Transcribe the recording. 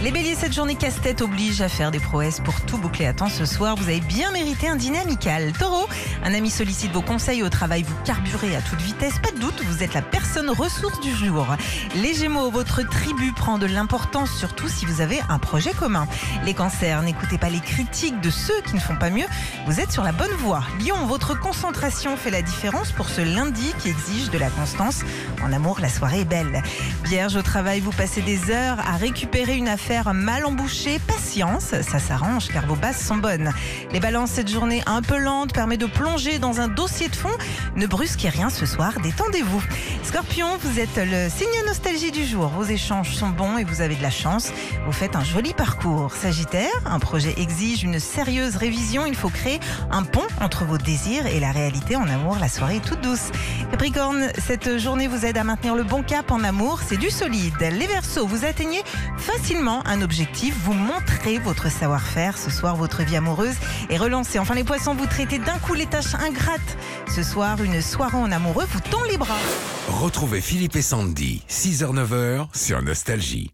Les béliers, cette journée casse-tête oblige à faire des prouesses pour tout boucler à temps ce soir. Vous avez bien mérité un dîner amical. Taureau, un ami sollicite vos conseils au travail, vous carburez à toute vitesse. Pas de doute, vous êtes la personne ressource du jour. Les gémeaux, votre tribu prend de l'importance, surtout si vous avez un projet commun. Les cancers, n'écoutez pas les critiques de ceux qui ne font pas mieux. Vous êtes sur la bonne voie. Lion, votre concentration fait la différence pour ce lundi qui exige de la constance. En amour, la soirée est belle. Vierge, au travail, vous passez des heures à récupérer une affaire mal embouchée. Patience, ça s'arrange car vos bases sont bonnes. Les balances, cette journée un peu lente permet de plonger dans un dossier de fond. Ne brusquez rien ce soir, détendez-vous. Scorpion, vous êtes le signe nostalgie du jour. Vos échanges sont bons et vous avez de la chance. Vous faites un joli parcours. Sagittaire, un projet exige une sérieuse révision. Il faut créer un pont entre vos désirs et la réalité en amour. La soirée est toute douce. Capricorne, cette journée vous aide à maintenir le bon cap en amour. C'est du solide. Les Verseaux, vous atteignez facilement un objectif. Vous montrez votre savoir-faire. Ce soir, votre vie amoureuse est relancée. Enfin, les Poissons, vous traitez d'un coup les tâches ingrates. Ce soir, une soirée en amoureux vous tend les bras. Retrouvez Philippe et Sandy, 6h-9h sur Nostalgie.